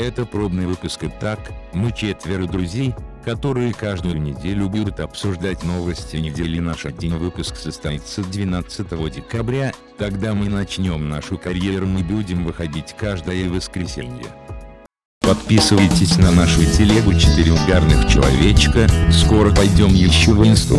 Это пробный выпуск и так, мы четверо друзей, которые каждую неделю будут обсуждать новости недели. Наш один выпуск состоится 12 декабря, тогда мы начнем нашу карьеру мы будем выходить каждое воскресенье. Подписывайтесь на нашу телегу 4 угарных человечка, скоро пойдем еще в инсту.